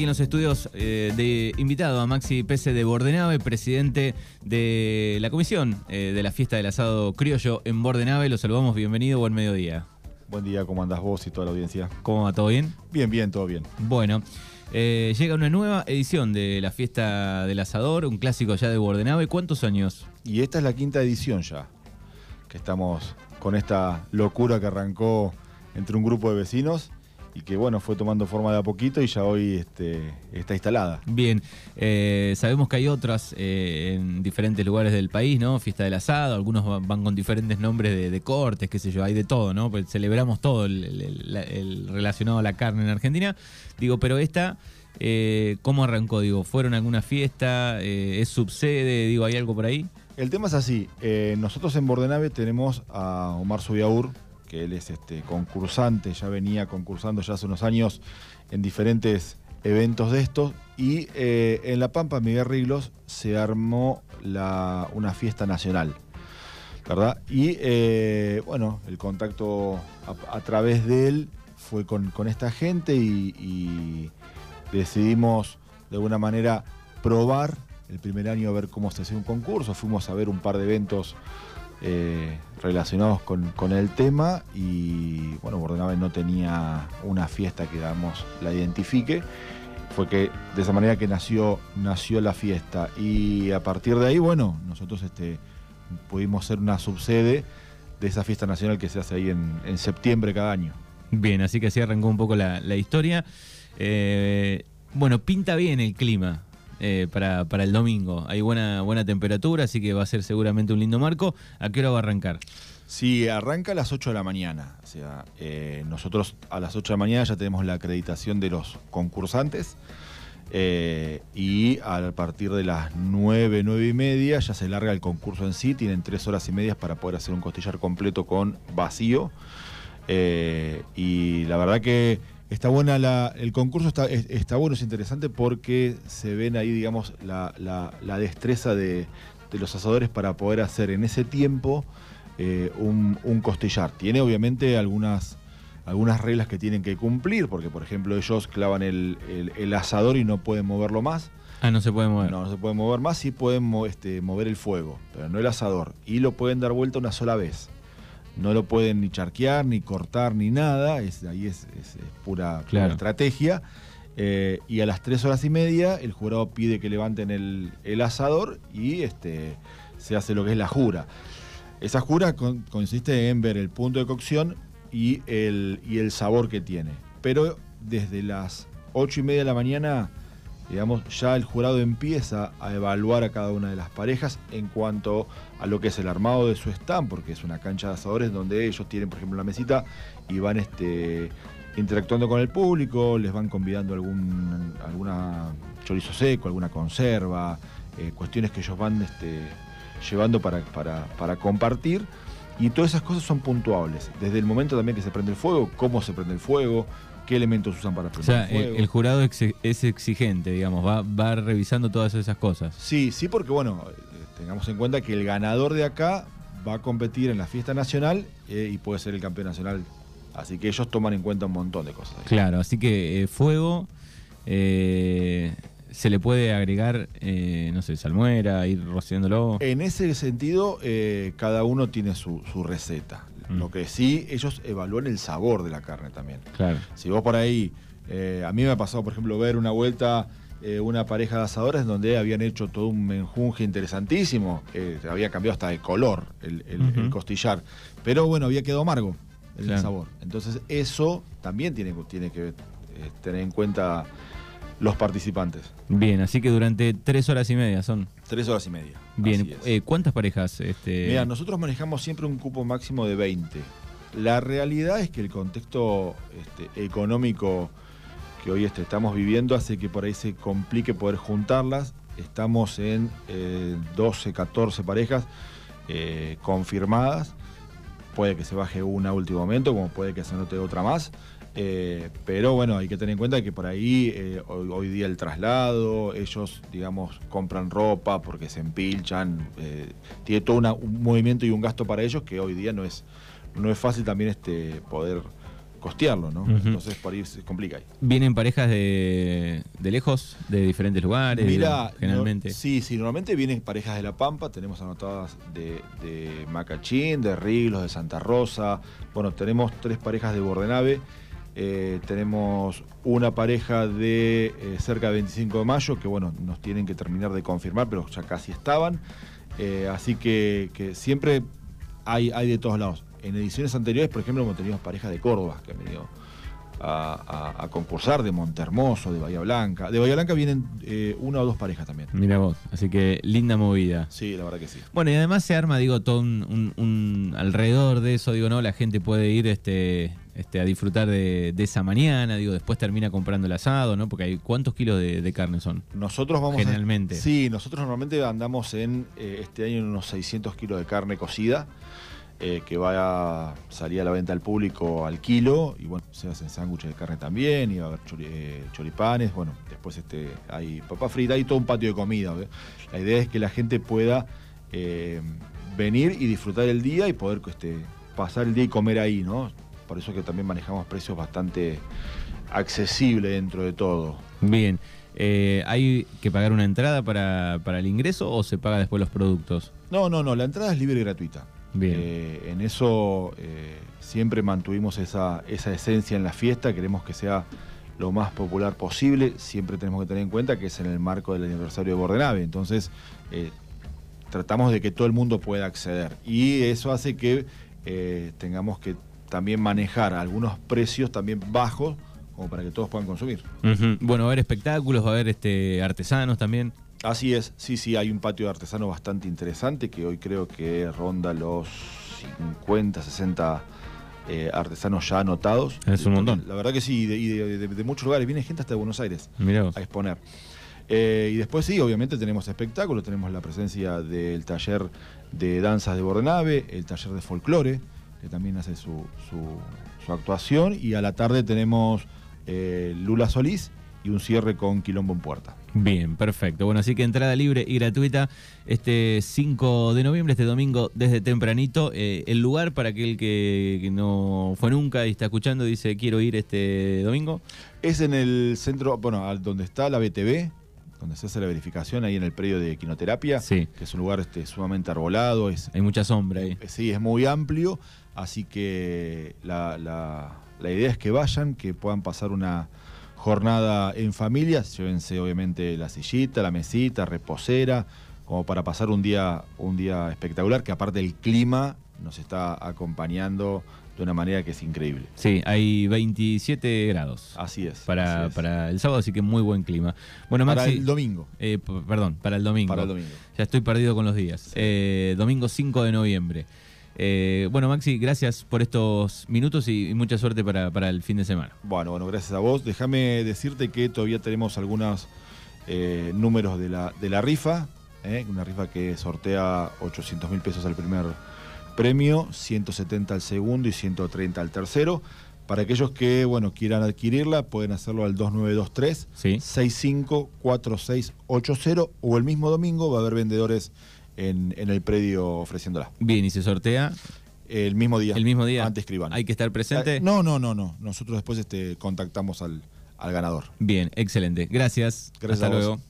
aquí en los estudios eh, de invitado a Maxi Pese de Bordenave, presidente de la comisión eh, de la fiesta del asado criollo en Bordenave. Lo saludamos, bienvenido, buen mediodía. Buen día, ¿cómo andás vos y toda la audiencia? ¿Cómo va? ¿Todo bien? Bien, bien, todo bien. Bueno, eh, llega una nueva edición de la fiesta del asador, un clásico ya de Bordenave. ¿Cuántos años? Y esta es la quinta edición ya, que estamos con esta locura que arrancó entre un grupo de vecinos y que bueno, fue tomando forma de a poquito y ya hoy este, está instalada. Bien, eh, sabemos que hay otras eh, en diferentes lugares del país, ¿no? Fiesta del asado, algunos van con diferentes nombres de, cortes, qué sé yo, hay de todo, ¿no? Pues celebramos todo el, relacionado a la carne en Argentina. Digo, pero esta... Eh, ¿Cómo arrancó? Digo, ¿fueron a alguna fiesta? ¿Es subsede? Digo, ¿hay algo por ahí? El tema es así. nosotros en Bordenave tenemos a Omar Subiaur, que él es este, concursante, ya venía concursando ya hace unos años en diferentes eventos de estos. Y eh, en La Pampa, Miguel Riglos, se armó una fiesta nacional. ¿Verdad? Y eh, bueno, el contacto a, través de él fue con, esta gente y, decidimos de alguna manera probar el primer año a ver cómo se hacía un concurso. Fuimos a ver un par de eventos eh, relacionados con, el tema y bueno, Bordenave no tenía una fiesta que digamos la identifique. Fue que de esa manera que nació, nació la fiesta y a partir de ahí, bueno, nosotros este, pudimos ser una subsede de esa fiesta nacional que se hace ahí en, septiembre cada año. Bien, así que así arrancó un poco la, historia. Eh, bueno, pinta bien el clima eh, para, el domingo. Hay buena, buena temperatura, así que va a ser seguramente un lindo marco. ¿A qué hora va a arrancar? Sí, arranca a las 8 de la mañana. O sea, eh, nosotros a las 8 de la mañana ya tenemos la acreditación de los concursantes. Eh, y a partir de las 9, 9 y media ya se larga el concurso en sí. Tienen 3 horas y media para poder hacer un costillar completo con vacío. y la verdad que Está buena la, el concurso está, está bueno, es interesante porque se ven ahí, digamos, la, destreza de, los asadores para poder hacer en ese tiempo eh, un, costillar. Tiene obviamente algunas, algunas reglas que tienen que cumplir, porque por ejemplo ellos clavan el, asador y no pueden moverlo más. Ah, no se puede mover. No, no se puede mover más, sí pueden este, mover el fuego, pero no el asador. Y lo pueden dar vuelta una sola vez no lo pueden ni charquear, ni cortar, ni nada, es, ahí es, pura, estrategia. Eh, y a las tres horas y media el jurado pide que levanten el, asador y este, se hace lo que es la jura. Esa jura consiste en ver el punto de cocción y el, y el sabor que tiene. Pero desde las ocho y media de la mañana digamos, ya el jurado empieza a evaluar a cada una de las parejas en cuanto a lo que es el armado de su stand, porque es una cancha de asadores donde ellos tienen, por ejemplo, la mesita y van este, interactuando con el público, les van convidando algún alguna chorizo seco, alguna conserva, eh, cuestiones que ellos van este, llevando para, para, para compartir. Y todas esas cosas son puntuables. Desde el momento también que se prende el fuego, cómo se prende el fuego, qué elementos usan para prender fuego. El, jurado es exigente, digamos, va, va revisando todas esas cosas. Sí, sí, porque bueno, eh, tengamos en cuenta que el ganador de acá va a competir en la fiesta nacional eh, y puede ser el campeón nacional. Así que ellos toman en cuenta un montón de cosas. Claro, así que eh, fuego, se le puede agregar, no sé, salmuera, ir rociándolo. En ese sentido, cada uno tiene su receta. Lo mm. que sí, ellos evalúan el sabor de la carne también. Claro. Si vos por ahí, eh, a mí me ha pasado, por ejemplo, ver una vuelta, eh, una pareja de asadores donde habían hecho todo un menjunje interesantísimo, eh, había cambiado hasta de color el, costillar, pero bueno, había quedado amargo el sabor. Entonces eso también tiene, tiene que tener en cuenta los participantes. Bien, así que durante tres horas y media son. Tres horas y media. Bien, eh, ¿cuántas parejas? Este... Mira, nosotros manejamos siempre un cupo máximo de 20. La realidad es que el contexto este, económico que hoy este, estamos viviendo hace que por ahí se complique poder juntarlas. Estamos en 12, eh, 14 parejas eh, confirmadas. Puede que se baje una último momento, como puede que se anote otra más. Eh, pero bueno, hay que tener en cuenta que por ahí eh, hoy, día el traslado, ellos, digamos, compran ropa porque se empilchan, eh, tiene todo un movimiento y un gasto para ellos que hoy día no es, no es fácil también este, poder costearlo, ¿no? Entonces por ahí se complica ahí. ¿Vienen parejas de, lejos, de diferentes lugares? Mira, generalmente. sí, sí, normalmente vienen parejas de La Pampa, tenemos anotadas de, Macachín, de Riglos, de Santa Rosa. Bueno, tenemos tres parejas de Bordenave. Eh, tenemos una pareja de eh, cerca de 25 de mayo, que bueno, nos tienen que terminar de confirmar, pero ya casi estaban. Eh, así que, siempre hay, hay de todos lados. En ediciones anteriores, por ejemplo, hemos tenido parejas de Córdoba que han venido a, concursar, de Montermoso, de Bahía Blanca. De Bahía Blanca vienen eh, una o dos parejas también. Mira vos, así que linda movida. Sí, la verdad que sí. Bueno, y además se arma, digo, todo un, alrededor de eso, digo, ¿no? La gente puede ir este, este, a disfrutar de, esa mañana, digo, después termina comprando el asado, ¿no? Porque hay cuántos kilos de, carne son. Nosotros vamos generalmente. sí, nosotros normalmente andamos en eh, este año en unos 600 kilos de carne cocida. Eh, que va a salir a la venta al público al kilo, y bueno, se hacen sándwiches de carne también, y va a haber eh, choripanes, bueno, después este, hay papa frita, hay todo un patio de comida. La idea es que la gente pueda eh, venir y disfrutar el día y poder este, pasar el día y comer ahí, ¿no? Por eso que también manejamos precios bastante accesibles dentro de todo. Bien. ¿Hay que pagar una entrada para, para el ingreso o se paga después los productos? No, no, no, la entrada es libre y gratuita. Eh, en eso eh, siempre mantuvimos esa, esencia en la fiesta, queremos que sea lo más popular posible, siempre tenemos que tener en cuenta que es en el marco del aniversario de Bordenave, entonces eh, tratamos de que todo el mundo pueda acceder y eso hace que tengamos que también manejar algunos precios también bajos como para que todos puedan consumir. Bueno, va a haber espectáculos, va a haber este, artesanos también. Así es, sí, sí, hay un patio de artesano bastante interesante que hoy creo que ronda los 50, 60 eh, artesanos ya anotados. Es un montón. La verdad que sí, y de, muchos lugares, viene gente hasta Buenos Aires a exponer. Eh, y después sí, obviamente tenemos espectáculos, tenemos la presencia del taller de danzas de Bordenave, el taller de folclore, que también hace su, actuación, y a la tarde tenemos eh, Lula Solís y un cierre con Quilombo en Puerta. Bien, perfecto. Bueno, así que entrada libre y gratuita este 5 de noviembre, este domingo, desde tempranito. Eh, el lugar para aquel que, no fue nunca y está escuchando, dice quiero ir este domingo. Es en el centro, bueno, donde está la BTV, donde se hace la verificación, ahí en el predio de quinoterapia, sí. que es un lugar este, sumamente arbolado. Es, Hay mucha sombra ahí. Eh, sí, es muy amplio, así que la, la idea es que vayan, que puedan pasar una jornada en familia, llévense obviamente la sillita, la mesita, reposera, como para pasar un día, un día espectacular, que aparte el clima nos está acompañando de una manera que es increíble. Sí, hay 27 grados. Así es. Para, para el sábado, así que muy buen clima. Bueno, Maxi, para el domingo. Eh, perdón, para el domingo. Para el domingo. Ya estoy perdido con los días. Eh, domingo 5 de noviembre. Eh, bueno, Maxi, gracias por estos minutos y, mucha suerte para, el fin de semana. Bueno, bueno, gracias a vos. Déjame decirte que todavía tenemos algunos eh, números de la, de la rifa, eh, una rifa que sortea 800 mil pesos al primer premio, 170 al segundo y 130 al tercero. Para aquellos que bueno, quieran adquirirla, pueden hacerlo al 2923 654680 o el mismo domingo va a haber vendedores en, el predio ofreciéndola. Bien, ¿y se sortea? El mismo día. El mismo día. Antes escriban. ¿Hay que estar presente? Eh, no, no, no, no. Nosotros después este, contactamos al, al ganador. Bien, excelente. Gracias. Gracias Hasta luego.